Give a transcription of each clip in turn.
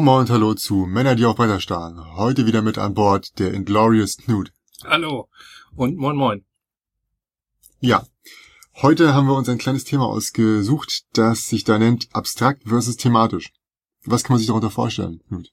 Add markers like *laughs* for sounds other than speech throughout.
Moin und hallo zu Männer, die auch weiterstarren. Heute wieder mit an Bord der Inglorious Knut. Hallo und moin moin. Ja, heute haben wir uns ein kleines Thema ausgesucht, das sich da nennt abstrakt versus thematisch. Was kann man sich darunter vorstellen, Knut?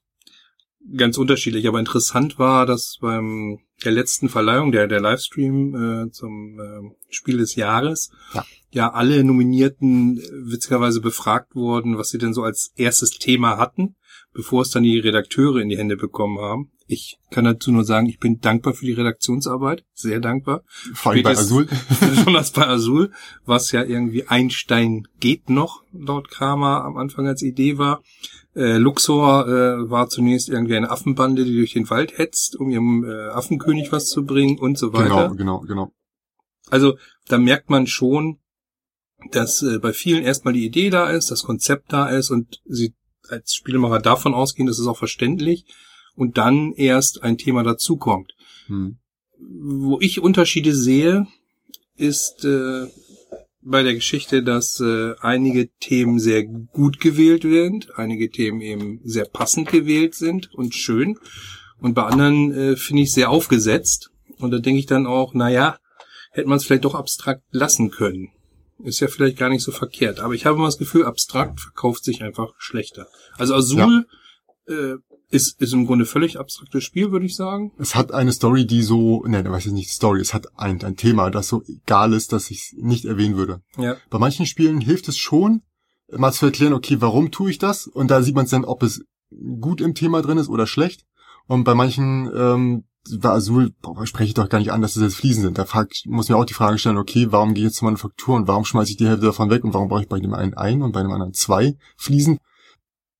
Ganz unterschiedlich, aber interessant war, dass beim der letzten Verleihung, der, der Livestream äh, zum äh, Spiel des Jahres, Ja. Ja alle Nominierten äh, witzigerweise befragt wurden, was sie denn so als erstes Thema hatten, bevor es dann die Redakteure in die Hände bekommen haben. Ich kann dazu nur sagen, ich bin dankbar für die Redaktionsarbeit, sehr dankbar. Vor allem bei Azul. *laughs* Besonders bei Azul, was ja irgendwie Einstein geht noch, laut Kramer am Anfang als Idee war. Äh, Luxor äh, war zunächst irgendwie eine Affenbande, die durch den Wald hetzt, um ihrem äh, Affenkönig was zu bringen und so weiter. Genau, genau, genau. Also da merkt man schon, dass äh, bei vielen erstmal die Idee da ist, das Konzept da ist und sie als Spielemacher davon ausgehen, das ist auch verständlich und dann erst ein Thema dazukommt. Hm. Wo ich Unterschiede sehe, ist äh, bei der Geschichte, dass äh, einige Themen sehr gut gewählt sind, einige Themen eben sehr passend gewählt sind und schön. Und bei anderen äh, finde ich sehr aufgesetzt. Und da denke ich dann auch, naja, hätte man es vielleicht doch abstrakt lassen können. Ist ja vielleicht gar nicht so verkehrt. Aber ich habe immer das Gefühl, abstrakt verkauft sich einfach schlechter. Also Azul äh, ist, ist im Grunde völlig abstraktes Spiel, würde ich sagen. Es hat eine Story, die so, ne, weiß ich nicht, Story, es hat ein, ein Thema, das so egal ist, dass ich es nicht erwähnen würde. Ja. Bei manchen Spielen hilft es schon, mal zu erklären, okay, warum tue ich das? Und da sieht man es dann, ob es gut im Thema drin ist oder schlecht. Und bei manchen, ähm, bei Azul spreche ich doch gar nicht an, dass es jetzt Fliesen sind. Da frag, muss mir auch die Frage stellen, okay, warum gehe ich jetzt zur Manufaktur und warum schmeiße ich die Hälfte davon weg und warum brauche ich bei dem einen ein und bei dem anderen zwei Fliesen?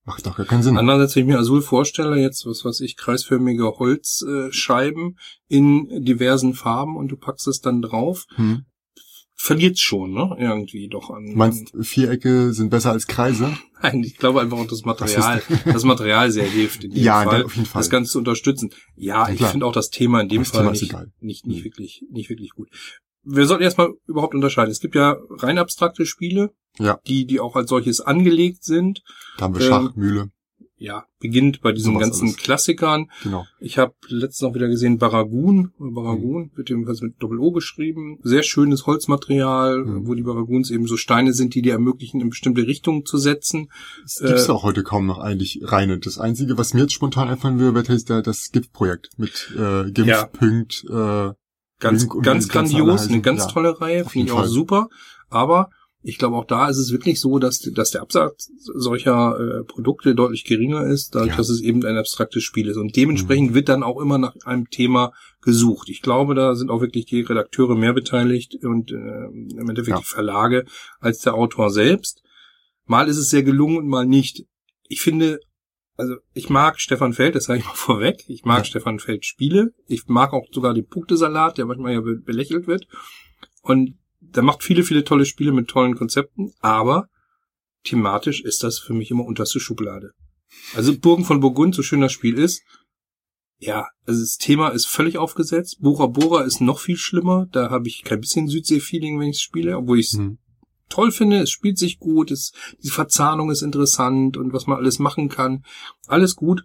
Macht doch gar keinen Sinn. Andererseits, wenn ich mir Azul vorstelle, jetzt, was weiß ich, kreisförmige Holzscheiben Scheiben in diversen Farben und du packst es dann drauf, Hm. Verliert schon, ne? Irgendwie doch an. Du meinst, Vierecke sind besser als Kreise? *laughs* Nein, ich glaube einfach auch das Material, *laughs* das Material sehr hilft in dem Ja, Fall, auf jeden Fall. das Ganze zu unterstützen. Ja, Ja, ich finde auch das Thema in dem Das Fall nicht, nicht, nicht Mhm. wirklich, nicht wirklich gut. Wir sollten erstmal überhaupt unterscheiden. Es gibt ja rein abstrakte Spiele, Ja. die, die auch als solches angelegt sind. Da haben wir Ähm, Schach, Mühle, Ja, beginnt bei diesen ganzen alles. Klassikern. genau. Ich habe letztens noch wieder gesehen Baragun. Baragun wird jedenfalls mit Doppel-O geschrieben. Sehr schönes Holzmaterial, Mhm. wo die Baraguns eben so Steine sind, die dir ermöglichen, in bestimmte Richtungen zu setzen. Es gibt's Äh, auch heute kaum noch eigentlich reine. Das Einzige, was mir jetzt spontan einfallen würde, ist der- das GIF-Projekt mit äh, GIMF, Ja. Punkt, äh, Ganz, Link und ganz grandios, eine heißen. ganz Ja, tolle Reihe, finde ich auch super. Aber ich glaube, auch da ist es wirklich so, dass, dass der Absatz solcher äh, Produkte deutlich geringer ist, dadurch, Ja. dass es eben ein abstraktes Spiel ist. Und dementsprechend wird dann auch immer nach einem Thema gesucht. Ich glaube, da sind auch wirklich die Redakteure mehr beteiligt und äh, im Endeffekt Ja. die Verlage als der Autor selbst. Mal ist es sehr gelungen und mal nicht. Ich finde, also ich mag Stefan Feld, das sage ich mal *laughs* vorweg. Ich mag Ja. Stefan Feld Spiele. Ich mag auch sogar den Punktesalat, der manchmal ja be belächelt wird. Und der macht viele, viele tolle Spiele mit tollen Konzepten, aber thematisch ist das für mich immer unterste Schublade. Also Burgen von Burgund, so schön das Spiel ist, ja, also das Thema ist völlig aufgesetzt. Bora Bora ist noch viel schlimmer. Da habe ich kein bisschen Südsee-Feeling, wenn ich es spiele, obwohl ich es hm. toll finde. Es spielt sich gut, es, die Verzahnung ist interessant und was man alles machen kann. Alles gut.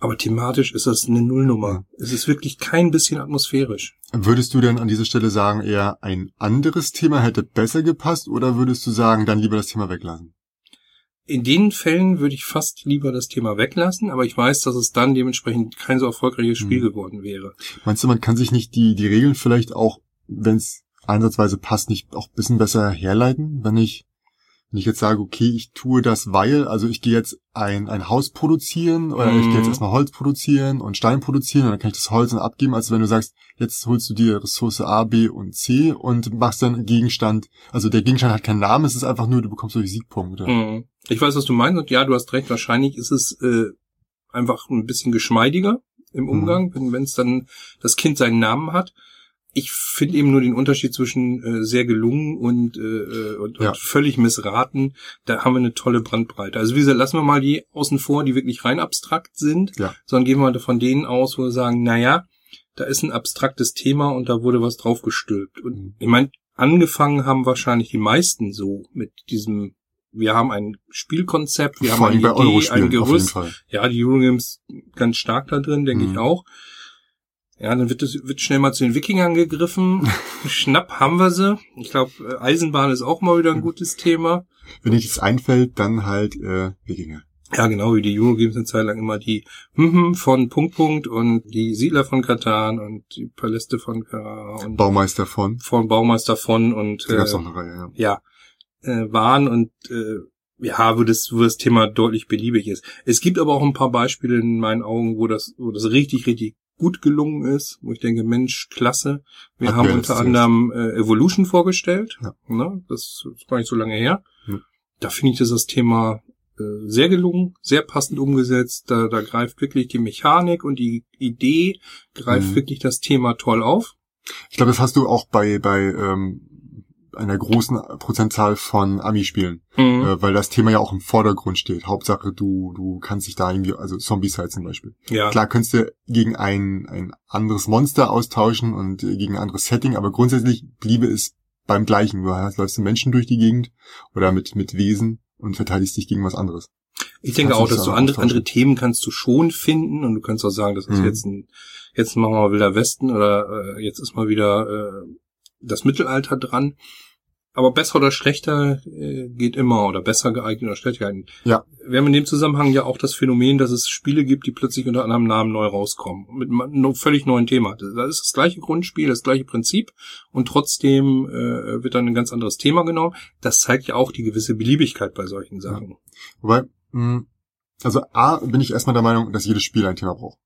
Aber thematisch ist das eine Nullnummer. Es ist wirklich kein bisschen atmosphärisch. Würdest du denn an dieser Stelle sagen, eher ein anderes Thema hätte besser gepasst oder würdest du sagen, dann lieber das Thema weglassen? In den Fällen würde ich fast lieber das Thema weglassen, aber ich weiß, dass es dann dementsprechend kein so erfolgreiches Spiel Hm. geworden wäre. Meinst du, man kann sich nicht die, die Regeln vielleicht auch, wenn es einsatzweise passt, nicht auch ein bisschen besser herleiten? Wenn ich, wenn ich jetzt sage, okay, ich tue das, weil, also ich gehe jetzt ein, ein Haus produzieren oder ich gehe jetzt Mhm. erstmal Holz produzieren und Stein produzieren und dann kann ich das Holz dann abgeben, als wenn du sagst, jetzt holst du dir Ressource A, B und C und machst dann einen Gegenstand. Also der Gegenstand hat keinen Namen, es ist einfach nur, du bekommst durch Siegpunkte. Mhm. Ich weiß, was du meinst und ja, du hast recht, wahrscheinlich ist es äh, einfach ein bisschen geschmeidiger im Mhm. Umgang, wenn wenn es dann das Kind seinen Namen hat. Ich finde eben nur den Unterschied zwischen äh, sehr gelungen und, äh, äh, und, Ja. und völlig missraten. Da haben wir eine tolle Brandbreite. Also wie gesagt, lassen wir mal die außen vor, die wirklich rein abstrakt sind, Ja. sondern gehen wir von denen aus, wo wir sagen, na ja, da ist ein abstraktes Thema und da wurde was draufgestülpt. Und Mhm. ich meine, angefangen haben wahrscheinlich die meisten so mit diesem wir haben ein Spielkonzept, wir Vor haben eine Idee, ein Gerüst. Ja, die Eurogames ganz stark da drin, denke Mhm. ich auch. Ja, dann wird es wird schnell mal zu den Wikingern gegriffen. *laughs* Schnapp haben wir sie. Ich glaube, Eisenbahn ist auch mal wieder ein gutes Thema. Wenn dir das einfällt, dann halt äh, Wikinger. Ja, genau, wie die Eurogames eine Zeit lang immer die hm von Punkt Punkt und die Siedler von Katan und die Paläste von Kara und Baumeister von. von Baumeister von und Da gab's äh, auch eine Reihe, ja. ja, äh, waren und äh, ja, wo das, wo das Thema deutlich beliebig ist. Es gibt aber auch ein paar Beispiele in meinen Augen, wo das, wo das richtig, richtig gut gelungen ist, wo ich denke, Mensch, klasse. Wir Hatten haben unter anderem äh, Evolution vorgestellt. Ja. Ne? Das ist gar nicht so lange her. Ja. Da finde ich das, das Thema äh, sehr gelungen, sehr passend umgesetzt. Da, da greift wirklich die Mechanik und die Idee, greift Mhm. wirklich das Thema toll auf. Ich glaube, das hast du auch bei, bei ähm, einer großen Prozentzahl von Ami-Spielen, Mhm. äh, weil das Thema ja auch im Vordergrund steht. Hauptsache, du, du kannst dich da irgendwie, also Zombies halt zum Beispiel. ja. Klar könntest du gegen ein, ein anderes Monster austauschen und gegen ein anderes Setting, aber grundsätzlich bliebe es beim gleichen. Du hast, läufst du Menschen durch die Gegend oder mit, mit Wesen und verteidigst dich gegen was anderes. Ich denke kannst auch, dass du andere, andere Themen kannst du schon finden und du kannst auch sagen, das ist Mhm. jetzt ein, jetzt machen wir mal Wilder Westen oder äh, jetzt ist mal wieder äh, das Mittelalter dran. Aber besser oder schlechter äh, geht immer oder besser geeignet oder schlechter geeignet. Ja. Wir haben in dem Zusammenhang ja auch das Phänomen, dass es Spiele gibt, die plötzlich unter anderem Namen neu rauskommen. Mit einem völlig neuen Thema. Da ist das gleiche Grundspiel, das gleiche Prinzip und trotzdem äh, wird dann ein ganz anderes Thema genommen. Das zeigt ja auch die gewisse Beliebigkeit bei solchen Sachen. Wobei, mh, also A, bin ich erstmal der Meinung, dass jedes Spiel ein Thema braucht.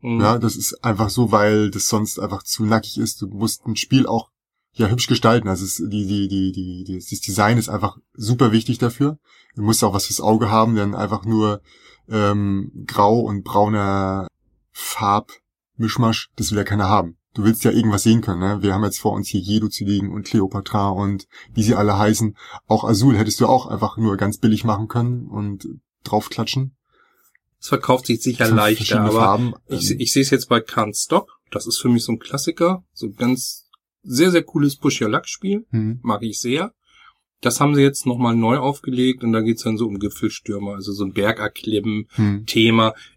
Mhm. Ja, das ist einfach so, weil das sonst einfach zu nackig ist. Du musst ein Spiel auch ja hübsch gestalten. Also es, die, die, die, die, die, das Design ist einfach super wichtig dafür. Du musst auch was fürs Auge haben, denn einfach nur ähm, grau und brauner Farbmischmasch, das will ja keiner haben. Du willst ja irgendwas sehen können. Ne? Wir haben jetzt vor uns hier Jedo zu liegen und Cleopatra und wie sie alle heißen. Auch Azul hättest du auch einfach nur ganz billig machen können und draufklatschen. Es verkauft sich sicher leichter, aber Farben. ich, Ähm, ich sehe es jetzt bei Can't Stop. Das ist für mich so ein Klassiker. So ganz sehr, sehr cooles Push-Your-Luck-Spiel. hm. Mag ich sehr. Das haben sie jetzt nochmal neu aufgelegt und da geht's dann so um Gipfelstürmer, also so ein Bergerklimmen. Hm.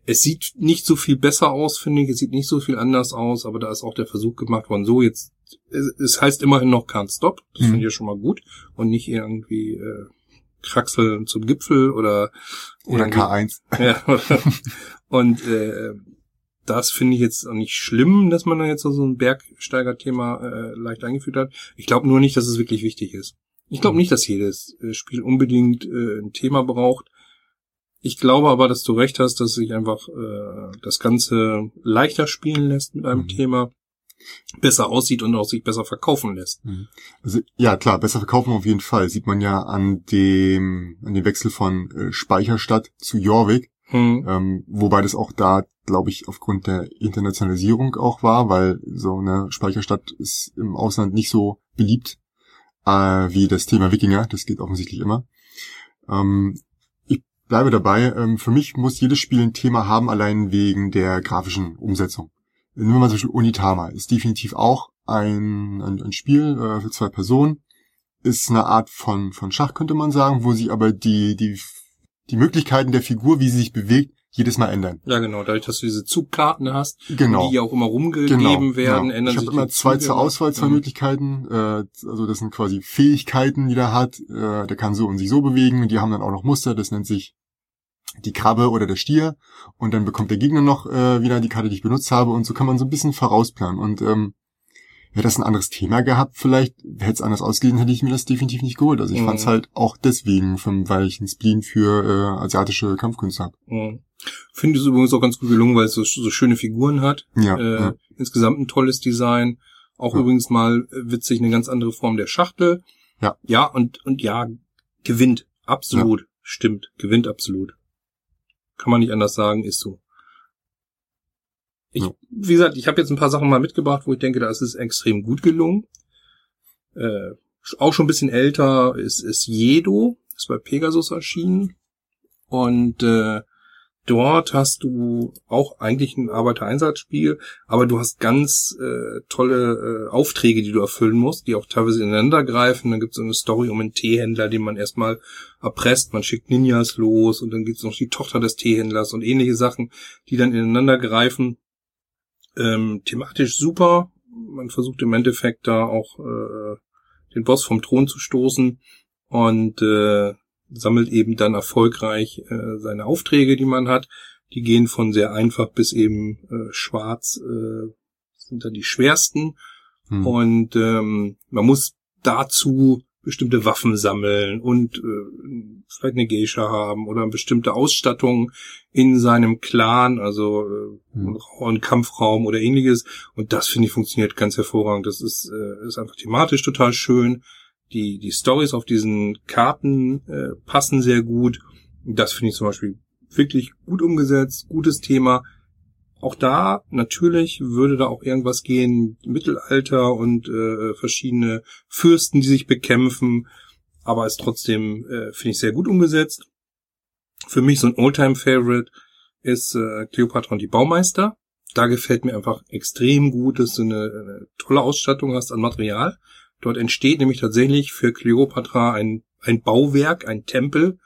Es sieht nicht so viel besser aus, finde ich. Es sieht nicht so viel anders aus, aber da ist auch der Versuch gemacht worden, so jetzt, es, heißt immerhin noch Can't Stop. Das Mhm. finde ich ja schon mal gut. Und nicht irgendwie äh, Kraxeln zum Gipfel oder Oder irgendwie- K1. ja. *laughs* Und äh, das finde ich jetzt auch nicht schlimm, dass man da jetzt so ein Bergsteiger-Thema äh, leicht eingeführt hat. Ich glaube nur nicht, dass es wirklich wichtig ist. Ich glaube Mhm. nicht, dass jedes äh, Spiel unbedingt äh, ein Thema braucht. Ich glaube aber, dass du recht hast, dass sich einfach äh, das Ganze leichter spielen lässt mit einem Mhm. Thema, besser aussieht und auch sich besser verkaufen lässt. Also, ja, klar, besser verkaufen auf jeden Fall. Sieht man ja an dem, an dem Wechsel von äh, Speicherstadt zu Jorvik, Hm. ähm, wobei das auch da, glaube ich, aufgrund der Internationalisierung auch war, weil so eine Speicherstadt ist im Ausland nicht so beliebt äh, wie das Thema Wikinger. Das geht offensichtlich immer. Ähm, ich bleibe dabei. Ähm, für mich muss jedes Spiel ein Thema haben, allein wegen der grafischen Umsetzung. Nehmen wir mal zum Beispiel Unitama. Ist definitiv auch ein, ein, ein Spiel äh, für zwei Personen. Ist eine Art von, von Schach, könnte man sagen, wo sich aber die, die, die Möglichkeiten der Figur, wie sie sich bewegt, jedes Mal ändern. Ja, genau. Dadurch, dass du diese Zugkarten hast, Genau. die ja auch immer rumgegeben Genau, werden, genau. ändern ich sich habe immer zwei Züge zur immer. Auswahl, zwei Mhm. Möglichkeiten. Äh, also das sind quasi Fähigkeiten, die der hat. Äh, der kann so und sich so bewegen. Und die haben dann auch noch Muster. Das nennt sich die Krabbe oder der Stier. Und dann bekommt der Gegner noch äh, wieder die Karte, die ich benutzt habe. Und so kann man so ein bisschen vorausplanen. Und ähm, hätte das ein anderes Thema gehabt, vielleicht hätte es anders ausgesehen, hätte ich mir das definitiv nicht geholt. Also ich Mhm. fand es halt auch deswegen, weil ich einen Spleen für äh, asiatische Kampfkünste habe. Mhm. Finde es übrigens auch ganz gut gelungen, weil es so, so schöne Figuren hat. Ja, äh, ja. Insgesamt ein tolles Design. Auch Ja. übrigens mal äh, witzig eine ganz andere Form der Schachtel. Ja. Ja, und, und ja, gewinnt. Absolut. Stimmt. Gewinnt absolut. Kann man nicht anders sagen, ist so. Ich, Ja. wie gesagt, ich habe jetzt ein paar Sachen mal mitgebracht, wo ich denke, da ist es extrem gut gelungen. Äh, auch schon ein bisschen älter ist, ist Jedo, ist bei Pegasus erschienen. Und äh, dort hast du auch eigentlich ein Arbeitereinsatzspiel, aber du hast ganz äh, tolle äh, Aufträge, die du erfüllen musst, die auch teilweise ineinander greifen. Dann gibt es so eine Story um einen Teehändler, den man erstmal erpresst, man schickt Ninjas los und dann gibt es noch die Tochter des Teehändlers und ähnliche Sachen, die dann ineinander greifen. Ähm, thematisch super. Man versucht im Endeffekt da auch äh, den Boss vom Thron zu stoßen und äh, sammelt eben dann erfolgreich äh, seine Aufträge, die man hat. Die gehen von sehr einfach bis eben äh, schwarz, äh, sind dann die schwersten. Hm. Und ähm, man muss dazu bestimmte Waffen sammeln und äh, vielleicht eine Geisha haben oder bestimmte Ausstattung in seinem Clan, also äh, hm. einen Kampfraum oder ähnliches. Und das finde ich funktioniert ganz hervorragend. Das ist, äh, ist einfach thematisch total schön. Die, die Stories auf diesen Karten äh, passen sehr gut. Das finde ich zum Beispiel wirklich gut umgesetzt, gutes Thema. Auch da, natürlich, würde da auch irgendwas gehen, Mittelalter und äh, verschiedene Fürsten, die sich bekämpfen, aber ist trotzdem, äh, finde ich, sehr gut umgesetzt. Für mich so ein Oldtime-Favorite ist äh, Cleopatra und die Baumeister. Da gefällt mir einfach extrem gut, dass du eine, eine tolle Ausstattung hast an Material. Dort entsteht nämlich tatsächlich für Kleopatra ein, ein Bauwerk, ein Tempel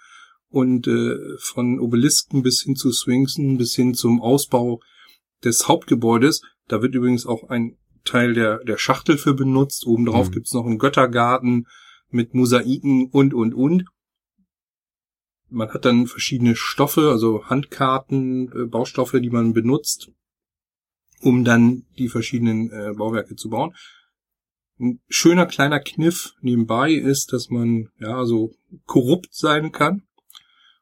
und äh, von Obelisken bis hin zu Sphinxen bis hin zum Ausbau des Hauptgebäudes. Da wird übrigens auch ein Teil der, der Schachtel für benutzt. Obendrauf mhm. gibt's noch einen Göttergarten mit Mosaiken und, und, und. Man hat dann verschiedene Stoffe, also Handkarten, äh, Baustoffe, die man benutzt, um dann die verschiedenen äh, Bauwerke zu bauen. Ein schöner kleiner Kniff nebenbei ist, dass man ja so korrupt sein kann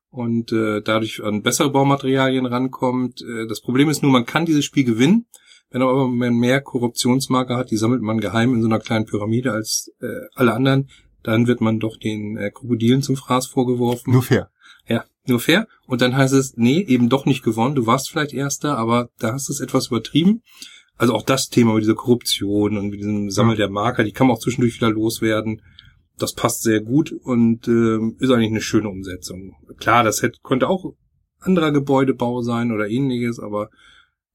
und äh, dadurch an bessere Baumaterialien rankommt. Äh, das Problem ist nur, man kann dieses Spiel gewinnen. Wenn aber man mehr Korruptionsmarker hat, die sammelt man geheim in so einer kleinen Pyramide als äh, alle anderen, dann wird man doch den äh, Krokodilen zum Fraß vorgeworfen. Nur fair. Ja, nur fair. Und dann heißt es, nee, eben doch nicht gewonnen. Du warst vielleicht Erster, aber da hast du es etwas übertrieben. Also auch das Thema mit dieser Korruption und mit diesem Sammel der Marker, die kann man auch zwischendurch wieder loswerden. Das passt sehr gut und äh, ist eigentlich eine schöne Umsetzung. Klar, das hätte, könnte auch anderer Gebäudebau sein oder ähnliches, aber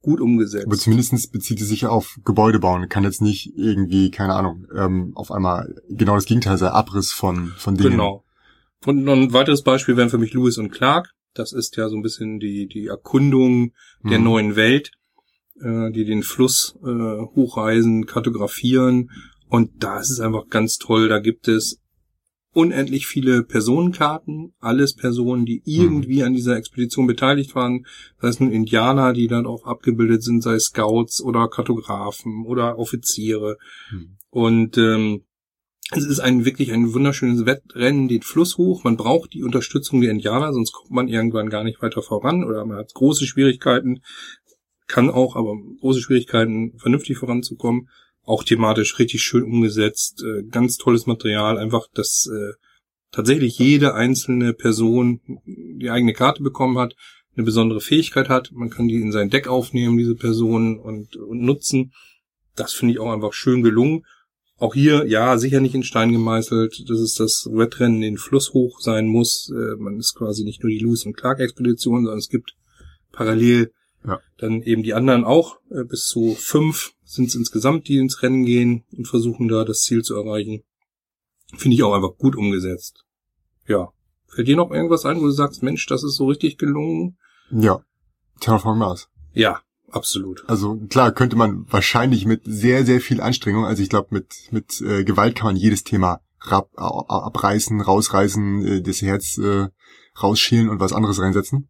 gut umgesetzt. Aber zumindest bezieht es sich ja auf Gebäudebau und kann jetzt nicht irgendwie, keine Ahnung, ähm, auf einmal genau das Gegenteil sein, Abriss von, von Dingen. Genau. Und noch ein weiteres Beispiel wären für mich Lewis und Clark. Das ist ja so ein bisschen die, die Erkundung der hm. neuen Welt äh, die den Fluss äh, hochreisen, kartografieren. Und da ist es einfach ganz toll. Da gibt es unendlich viele Personenkarten, alles Personen, die irgendwie mhm. an dieser Expedition beteiligt waren, sei es nun Indianer, die dann auch abgebildet sind, sei es Scouts oder Kartografen oder Offiziere. Mhm. Und ähm, es ist ein wirklich ein wunderschönes Wettrennen, den Fluss hoch. Man braucht die Unterstützung der Indianer, sonst kommt man irgendwann gar nicht weiter voran oder man hat große Schwierigkeiten kann auch, aber große Schwierigkeiten, vernünftig voranzukommen. Auch thematisch richtig schön umgesetzt, äh, ganz tolles Material, einfach, dass äh, tatsächlich jede einzelne Person die eigene Karte bekommen hat, eine besondere Fähigkeit hat. Man kann die in sein Deck aufnehmen, diese Person, und, und nutzen. Das finde ich auch einfach schön gelungen. Auch hier, ja, sicher nicht in Stein gemeißelt, dass es das Wettrennen den Fluss hoch sein muss. Äh, man ist quasi nicht nur die Lewis und Clark Expedition, sondern es gibt parallel ja. Dann eben die anderen auch, äh, bis zu fünf sind es insgesamt, die ins Rennen gehen und versuchen da das Ziel zu erreichen. Finde ich auch einfach gut umgesetzt. Ja. Fällt dir noch irgendwas ein, wo du sagst, Mensch, das ist so richtig gelungen? Ja. Terraform Mars. Ja, absolut. Also klar, könnte man wahrscheinlich mit sehr, sehr viel Anstrengung, also ich glaube, mit, mit äh, Gewalt kann man jedes Thema rab, abreißen, rausreißen, äh, das Herz äh, rausschälen und was anderes reinsetzen.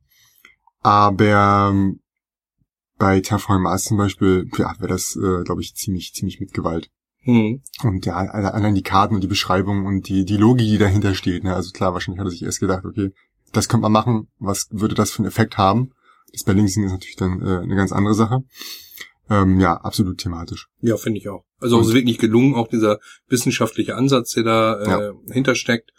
Aber ähm, bei Terraform Mars zum Beispiel, ja, wäre das, äh, glaube ich, ziemlich, ziemlich mit Gewalt. Mhm. Und ja, allein die Karten und die Beschreibung und die, die Logik, die dahinter steht. Ne? Also klar, wahrscheinlich hat er sich erst gedacht, okay, das könnte man machen, was würde das für einen Effekt haben? Das Balancing ist natürlich dann äh, eine ganz andere Sache. Ähm, ja, absolut thematisch. Ja, finde ich auch. Also es ist wirklich gelungen, auch dieser wissenschaftliche Ansatz, der da äh, ja. hintersteckt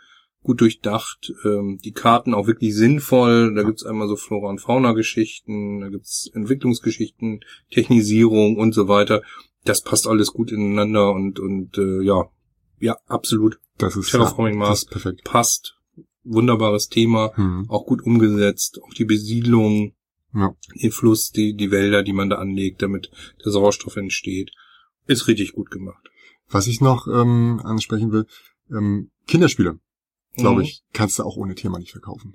gut durchdacht, ähm, die Karten auch wirklich sinnvoll. Da gibt's einmal so Flora- und Fauna-Geschichten, da gibt's Entwicklungsgeschichten, Technisierung und so weiter. Das passt alles gut ineinander und und äh, ja, ja, absolut. Das ist Terraforming ja, Mars perfekt. passt. Wunderbares Thema, hm. auch gut umgesetzt. Auch die Besiedlung Ja. Den Fluss, die, die Wälder, die man da anlegt, damit der Sauerstoff entsteht. Ist richtig gut gemacht. Was ich noch ähm, ansprechen will, ähm, Kinderspiele, glaube Mhm. ich, kannst du auch ohne Thema nicht verkaufen.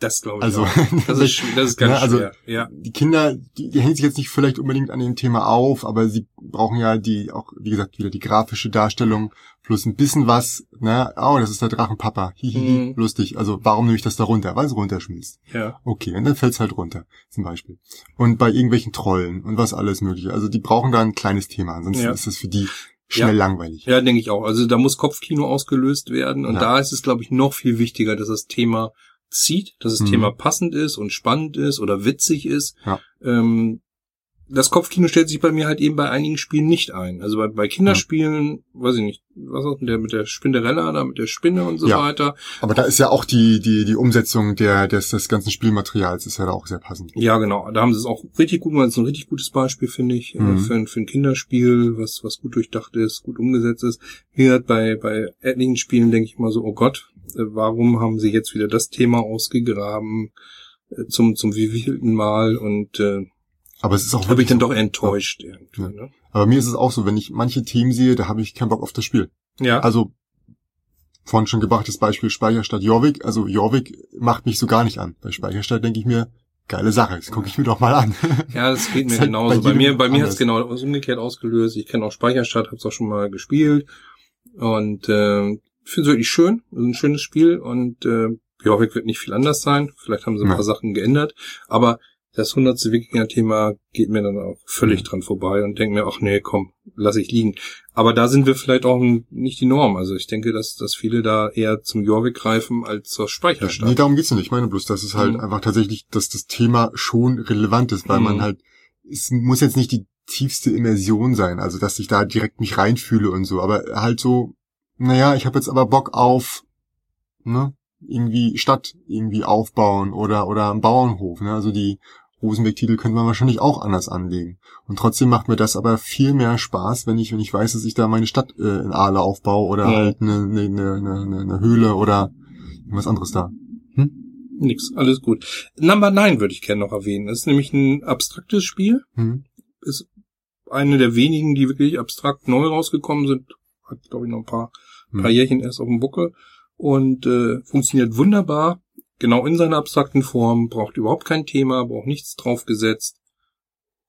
Das glaube ich Also, auch. *laughs* Das ist, das ist ganz Ja, also- schwer. Ja. die Kinder, die, die hängen sich jetzt nicht vielleicht unbedingt an dem Thema auf, aber sie brauchen ja die auch, wie gesagt, wieder die grafische Darstellung plus ein bisschen was, ne, oh, das ist der Drachenpapa, hihihi, Mhm. lustig. Also warum nehme ich das da runter? Weil es runterschmilzt. Ja. Okay, und dann fällt's halt runter, zum Beispiel. Und bei irgendwelchen Trollen und was alles mögliche. Also die brauchen da ein kleines Thema, ansonsten Ja. ist das für die schnell langweilig. Ja, denke ich auch. Also da muss Kopfkino ausgelöst werden und Ja. da ist es, glaube ich, noch viel wichtiger, dass das Thema zieht, dass das Mhm. Thema passend ist und spannend ist oder witzig ist. Ja. Ähm, das Kopfkino stellt sich bei mir halt eben bei einigen Spielen nicht ein. Also bei, bei Kinderspielen, weiß ich nicht, was ist mit der, mit der Spinderella da, mit der Spinne und so Ja. weiter. Aber da ist ja auch die, die, die Umsetzung der, des, des ganzen Spielmaterials ist ja da auch sehr passend. Ja, genau. Da haben sie es auch richtig gut gemacht. Das ist ein richtig gutes Beispiel, finde ich, äh, Mhm. für, ein, für ein Kinderspiel, was, was gut durchdacht ist, gut umgesetzt ist. Hier bei, bei etlichen Spielen denke ich mal so, oh Gott, äh, warum haben sie jetzt wieder das Thema ausgegraben äh, zum, zum wievielten Mal und äh, Aber es ist auch habe ich wirklich dann so. doch enttäuscht irgendwie. Ja. Ne? Aber mir ist es auch so, wenn ich manche Themen sehe, da habe ich keinen Bock auf das Spiel. Ja. Also, vorhin schon gebrachtes Beispiel Speicherstadt Jorvik. Also Jorvik macht mich so gar nicht an. Bei Speicherstadt denke ich mir, geile Sache, das gucke ich mir doch mal an. *laughs* Ja, das geht mir Ist halt genauso. bei Bei, mir, bei mir hat es genau umgekehrt ausgelöst. Ich kenne auch Speicherstadt, habe es auch schon mal gespielt und äh, finde es wirklich schön. Ist ein schönes Spiel und äh, Jorvik wird nicht viel anders sein. Vielleicht haben sie ein Ja. paar Sachen geändert, aber das hundertste Wikinger-Thema geht mir dann auch völlig Mhm. dran vorbei und denke mir, ach nee, komm, lass ich liegen. Aber da sind wir vielleicht auch nicht die Norm. Also ich denke, dass, dass viele da eher zum Jorvik greifen als zur Speicherstadt. nee, darum geht's nicht. Ich meine bloß, dass es halt Mhm. einfach tatsächlich, dass das Thema schon relevant ist, weil Mhm. man halt, es muss jetzt nicht die tiefste Immersion sein, also dass ich da direkt mich reinfühle und so, aber halt so, naja, ich habe jetzt aber Bock auf, ne, irgendwie Stadt irgendwie aufbauen oder oder einen Bauernhof, ne, also die Rosenberg-Titel könnte man wahrscheinlich auch anders anlegen. Und trotzdem macht mir das aber viel mehr Spaß, wenn ich, wenn ich weiß, dass ich da meine Stadt äh, in Aale aufbaue oder Ja. halt eine, eine, eine, eine, eine Höhle oder irgendwas anderes da. Nix, alles gut. Number 9 würde ich gerne noch erwähnen. Das ist nämlich ein abstraktes Spiel. Hm? Ist eine der wenigen, die wirklich abstrakt neu rausgekommen sind. Hat, glaube ich, noch ein paar, Hm. paar Jährchen erst auf dem Buckel. Und äh, funktioniert wunderbar. Genau in seiner abstrakten Form. Braucht überhaupt kein Thema, braucht nichts draufgesetzt.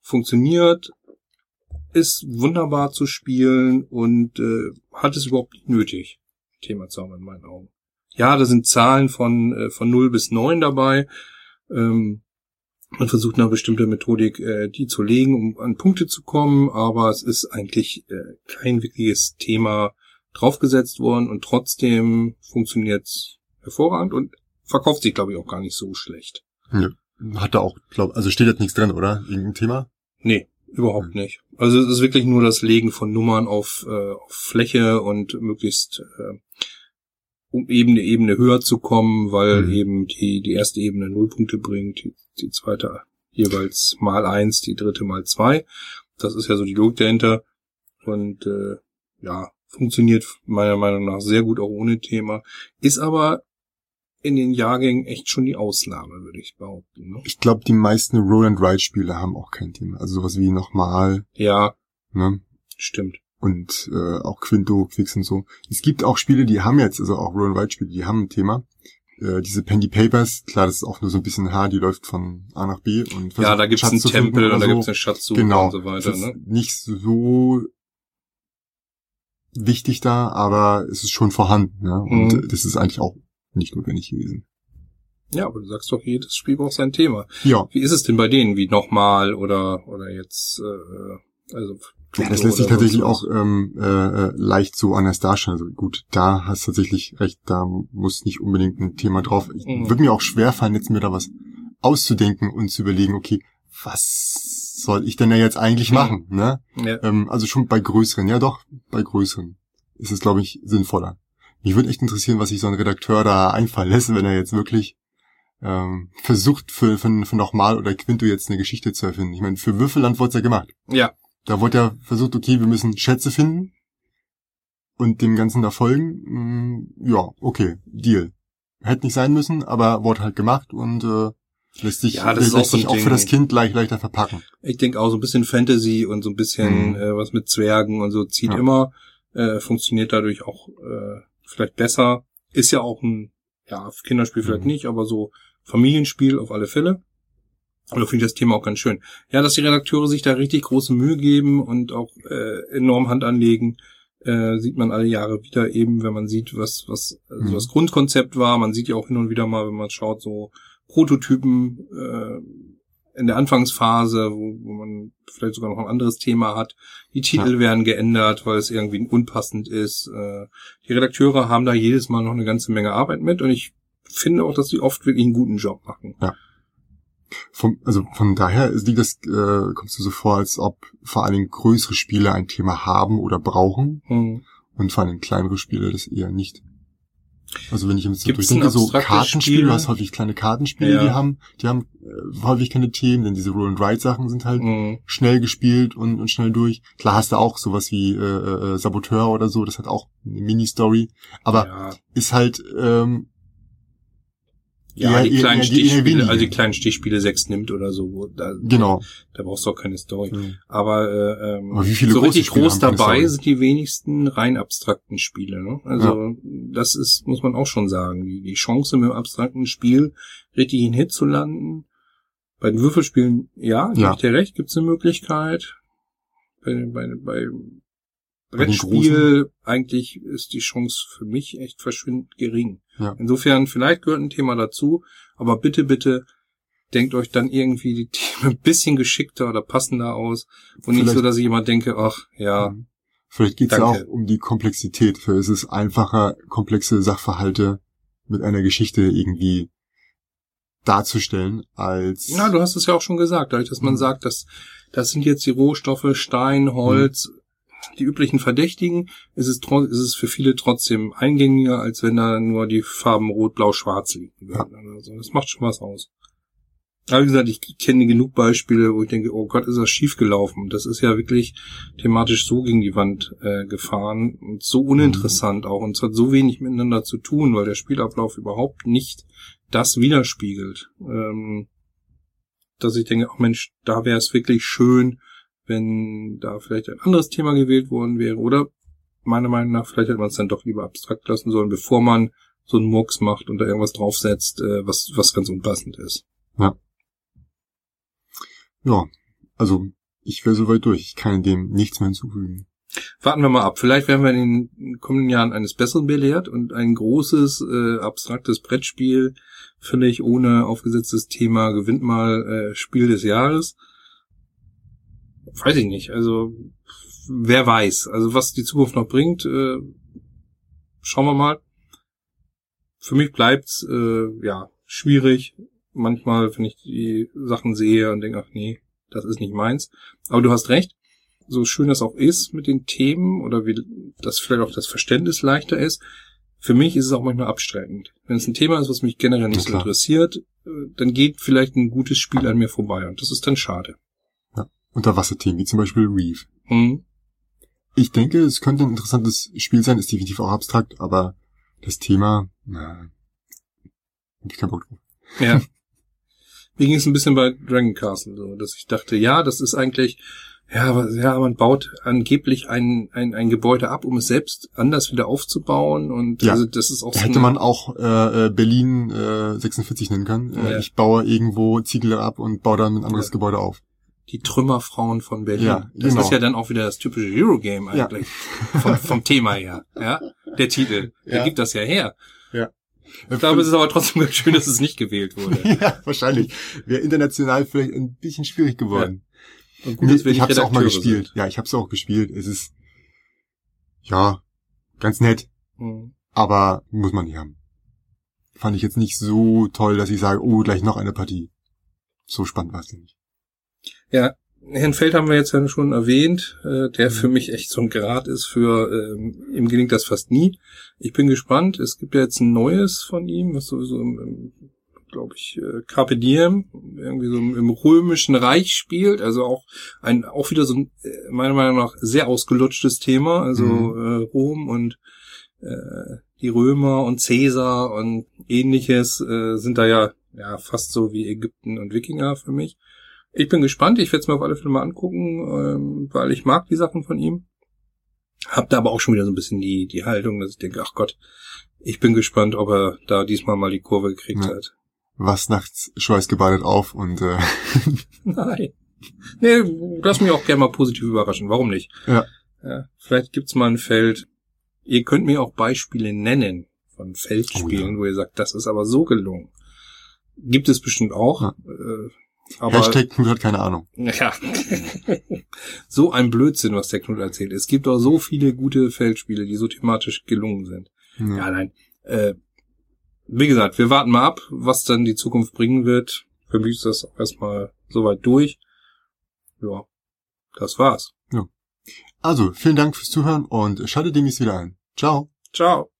Funktioniert. Ist wunderbar zu spielen und äh, hat es überhaupt nicht nötig. Thema Zauber in meinen Augen. Ja, da sind Zahlen von, äh, von 0 bis 9 dabei. Ähm, man versucht nach bestimmter Methodik äh, die zu legen, um an Punkte zu kommen, aber es ist eigentlich äh, kein wirkliches Thema draufgesetzt worden und trotzdem funktioniert's hervorragend und verkauft sich, glaube ich, auch gar nicht so schlecht. Hat da auch, glaub, also steht jetzt nichts drin, oder? Irgendein Thema? Nee, überhaupt nicht. Also es ist wirklich nur das Legen von Nummern auf, äh, auf Fläche und möglichst äh, um eben eine Ebene höher zu kommen, weil Mhm. eben die, die erste Ebene null Punkte bringt, die, die zweite jeweils mal eins, die dritte mal zwei. Das ist ja so die Logik dahinter. Und äh, ja, funktioniert meiner Meinung nach sehr gut auch ohne Thema. Ist aber in den Jahrgängen echt schon die Ausnahme, würde ich behaupten. Ne? Ich glaube, die meisten Roll-and-Ride-Spiele haben auch kein Thema. Also sowas wie nochmal, Ja, ne? stimmt. Und äh, auch Quinto, Quicks und so. Es gibt auch Spiele, die haben jetzt, also auch Roll-and-Ride-Spiele, die haben ein Thema. Äh, diese Pendy Papers, klar, das ist auch nur so ein bisschen H, die läuft von A nach B und Ja, da gibt's Schatz einen Tempel oder und da so. gibt's eine Schatzsuche genau. und so weiter. Das ist Ne? nicht so wichtig da, aber es ist schon vorhanden. Ne? Und Mhm. das ist eigentlich auch nicht notwendig gewesen. Ja, aber du sagst doch, jedes Spiel braucht sein Thema. Ja, Wie ist es denn bei denen? Wie nochmal oder oder jetzt äh, also Ja, das lässt sich tatsächlich auch ähm, äh, äh, leicht so anders darstellen. Also gut, da hast du tatsächlich recht, da muss nicht unbedingt ein Thema drauf. Ich Mhm. Würde mir auch schwerfallen, jetzt mir da was auszudenken und zu überlegen, okay, was soll ich denn da jetzt eigentlich Mhm. machen? Ne? Ja. Ähm, also schon bei größeren, ja doch, bei größeren ist es, glaube ich, sinnvoller. Mich würde echt interessieren, was sich so ein Redakteur da einfallen lässt, wenn er jetzt wirklich ähm, versucht, für, für, für nochmal oder Quinto jetzt eine Geschichte zu erfinden. Ich meine, für Würfelland wurde es ja gemacht. ja, Da wurde ja versucht, okay, wir müssen Schätze finden und dem Ganzen da folgen. Mm, Ja, okay, Deal. Hätte nicht sein müssen, aber wurde halt gemacht und äh, Lässt sich, Ja, das ist lässt auch so sich auch für das Kind leicht, leichter verpacken. Ich denke auch so ein bisschen Fantasy und so ein bisschen Mhm. äh, was mit Zwergen und so zieht Ja. immer, äh, funktioniert dadurch auch äh, vielleicht besser. Ist ja auch ein, ja, Kinderspiel vielleicht Mhm. nicht, aber so Familienspiel auf alle Fälle. Und da finde ich das Thema auch ganz schön. Ja, dass die Redakteure sich da richtig große Mühe geben und auch äh, enorm Hand anlegen, äh, sieht man alle Jahre wieder eben, wenn man sieht, was was also Mhm. das Grundkonzept war. Man sieht ja auch hin und wieder mal, wenn man schaut, so Prototypen äh, in der Anfangsphase, wo, wo man vielleicht sogar noch ein anderes Thema hat. Die Titel werden geändert, weil es irgendwie unpassend ist. Äh, die Redakteure haben da jedes Mal noch eine ganze Menge Arbeit mit und ich finde auch, dass sie oft wirklich einen guten Job machen. Vom, also von daher liegt das, äh, kommst du so vor, als ob vor allen Dingen größere Spiele ein Thema haben oder brauchen Hm. und vor allem kleinere Spiele das eher nicht. Also wenn ich jetzt so Gibt's durchdenke, so Kartenspiele, Spiel? du hast häufig kleine Kartenspiele, Ja. die haben, die haben äh, häufig keine Themen, denn diese Roll and Ride Sachen sind halt Hm. schnell gespielt und, und schnell durch. Klar hast du auch sowas wie äh, äh, Saboteur oder so, das hat auch eine Mini-Story, aber ja, ist halt ähm, ja eher- die kleinen eher Stichspiele, also die kleinen Stichspiele sechs nimmt oder so, wo- da, genau. da brauchst du auch keine Story. Mhm. Aber, äh, ähm, Aber so richtig Spiele groß dabei sind die wenigsten rein abstrakten Spiele. Ne? Also das ist, muss man auch schon sagen, die, die Chance mit einem abstrakten Spiel richtig in Hit zu landen. Bei den Würfelspielen, ja, Ja. ich dir recht, gibt es eine Möglichkeit. Bei, bei, bei Brettspiel eigentlich ist die Chance für mich echt verschwindend gering. Ja. Insofern, vielleicht gehört ein Thema dazu, aber bitte, bitte denkt euch dann irgendwie die *laughs* Themen ein bisschen geschickter oder passender aus und nicht Vielleicht- so, dass ich immer denke, ach ja, Mhm. Vielleicht geht's ja Danke. auch um die Komplexität. Für es ist einfacher, komplexe Sachverhalte mit einer Geschichte irgendwie darzustellen, als na, du hast es ja auch schon gesagt, dadurch, dass man Mhm. sagt, dass das sind jetzt die Rohstoffe, Stein, Holz, die üblichen Verdächtigen, ist es, ist es für viele trotzdem eingängiger, als wenn da nur die Farben Rot, Blau, Schwarz liegen würden. Also das macht schon was aus. Aber wie gesagt, ich kenne genug Beispiele, wo ich denke, oh Gott, ist das schiefgelaufen. Das ist ja wirklich thematisch so gegen die Wand äh, gefahren und so uninteressant auch. Und es hat so wenig miteinander zu tun, weil der Spielablauf überhaupt nicht das widerspiegelt. Ähm, dass ich denke, ach Mensch, da wäre es wirklich schön, wenn da vielleicht ein anderes Thema gewählt worden wäre. Oder meiner Meinung nach, vielleicht hätte man es dann doch lieber abstrakt lassen sollen, bevor man so einen Murks macht und da irgendwas draufsetzt, äh, was, was ganz unpassend ist. ja, also ich wäre soweit durch. Ich kann dem nichts mehr hinzufügen. Warten wir mal ab. Vielleicht werden wir in den kommenden Jahren eines Besseren belehrt und ein großes, äh, abstraktes Brettspiel, völlig ohne aufgesetztes Thema, gewinnt mal äh, Spiel des Jahres. Weiß ich nicht. Also, wer weiß. Also, was die Zukunft noch bringt, äh, schauen wir mal. Für mich bleibt's, äh, ja, schwierig. Manchmal, wenn ich die Sachen sehe und denke, ach nee, das ist nicht meins. Aber du hast recht so schön das auch ist mit den Themen oder wie das vielleicht auch das Verständnis leichter ist, für mich ist es auch manchmal abstreckend. Wenn es ein Thema ist, was mich generell nicht klar. interessiert, äh, dann geht vielleicht ein gutes Spiel an mir vorbei und das ist dann schade. Unterwasserthemen, wie zum Beispiel Reef. Hm. Ich denke, es könnte ein interessantes Spiel sein, ist definitiv auch abstrakt, aber das Thema, na, hab ich keinen Bock drauf. Ja. Mir ging es ein bisschen bei Dragon Castle so, dass ich dachte, ja, das ist eigentlich, ja, ja, man baut angeblich ein, ein, ein Gebäude ab, um es selbst anders wieder aufzubauen und Ja. also das ist auch so Hätte man auch äh, äh, Berlin äh, 46 nennen können. Äh, Ja. Ich baue irgendwo Ziegel ab und baue dann ein anderes Ja. Gebäude auf. Die Trümmerfrauen von Berlin. Ja, das genau. ist ja dann auch wieder das typische Eurogame Ja. eigentlich. Vom, vom Thema her. Ja? Der Titel. Der Ja. gibt das ja her. Ja. Ich glaube, es ist aber trotzdem ganz schön, dass es nicht gewählt wurde. *laughs* ja, wahrscheinlich. Wäre international vielleicht ein bisschen schwierig geworden. Und gut, Nee, ich habe es auch mal gespielt. Ja, ich habe es auch gespielt. Es ist ja ganz nett, sind. Hm. aber muss man nicht haben. Fand ich jetzt nicht so toll, dass ich sage, oh, gleich noch eine Partie. So spannend war es nicht. Ja, Herrn Feld haben wir jetzt ja schon erwähnt, äh, der Mhm. für mich echt so ein Grad ist für, ähm, ihm gelingt das fast nie. Ich bin gespannt. Es gibt ja jetzt ein neues von ihm, was sowieso im, im glaube ich, äh, Carpe Diem, irgendwie so im, im römischen Reich spielt, also auch ein, auch wieder so ein, äh, meiner Meinung nach, sehr ausgelutschtes Thema, also Mhm. äh, Rom und äh, die Römer und Cäsar und ähnliches äh, sind da ja ja, fast so wie Ägypten und Wikinger für mich. Ich bin gespannt, ich werde es mir auf alle Fälle mal angucken, ähm, weil ich mag die Sachen von ihm. Hab da aber auch schon wieder so ein bisschen die, die Haltung, dass ich denke, ach Gott, ich bin gespannt, ob er da diesmal mal die Kurve gekriegt Ja. hat. Was nachts schweißgebadet auf und äh, *laughs* *laughs* Nein. Nee, lass mich auch gerne mal positiv überraschen. Warum nicht? Ja. ja vielleicht gibt's mal ein Feld. Ihr könnt mir auch Beispiele nennen von Feldspielen, Oh wo ihr sagt, das ist aber so gelungen. Gibt es bestimmt auch. Ja. Äh, aber Hashtag Knut hat keine Ahnung. ja. so ein Blödsinn, was der Knut erzählt. Es gibt auch so viele gute Feldspiele, die so thematisch gelungen sind. Ja. Ja, nein. Äh, wie gesagt, wir warten mal ab, was dann die Zukunft bringen wird. Für mich ist das auch erstmal soweit durch. Ja, das war's. Also, vielen Dank fürs Zuhören und schaltet demnächst wieder ein. Ciao. Ciao.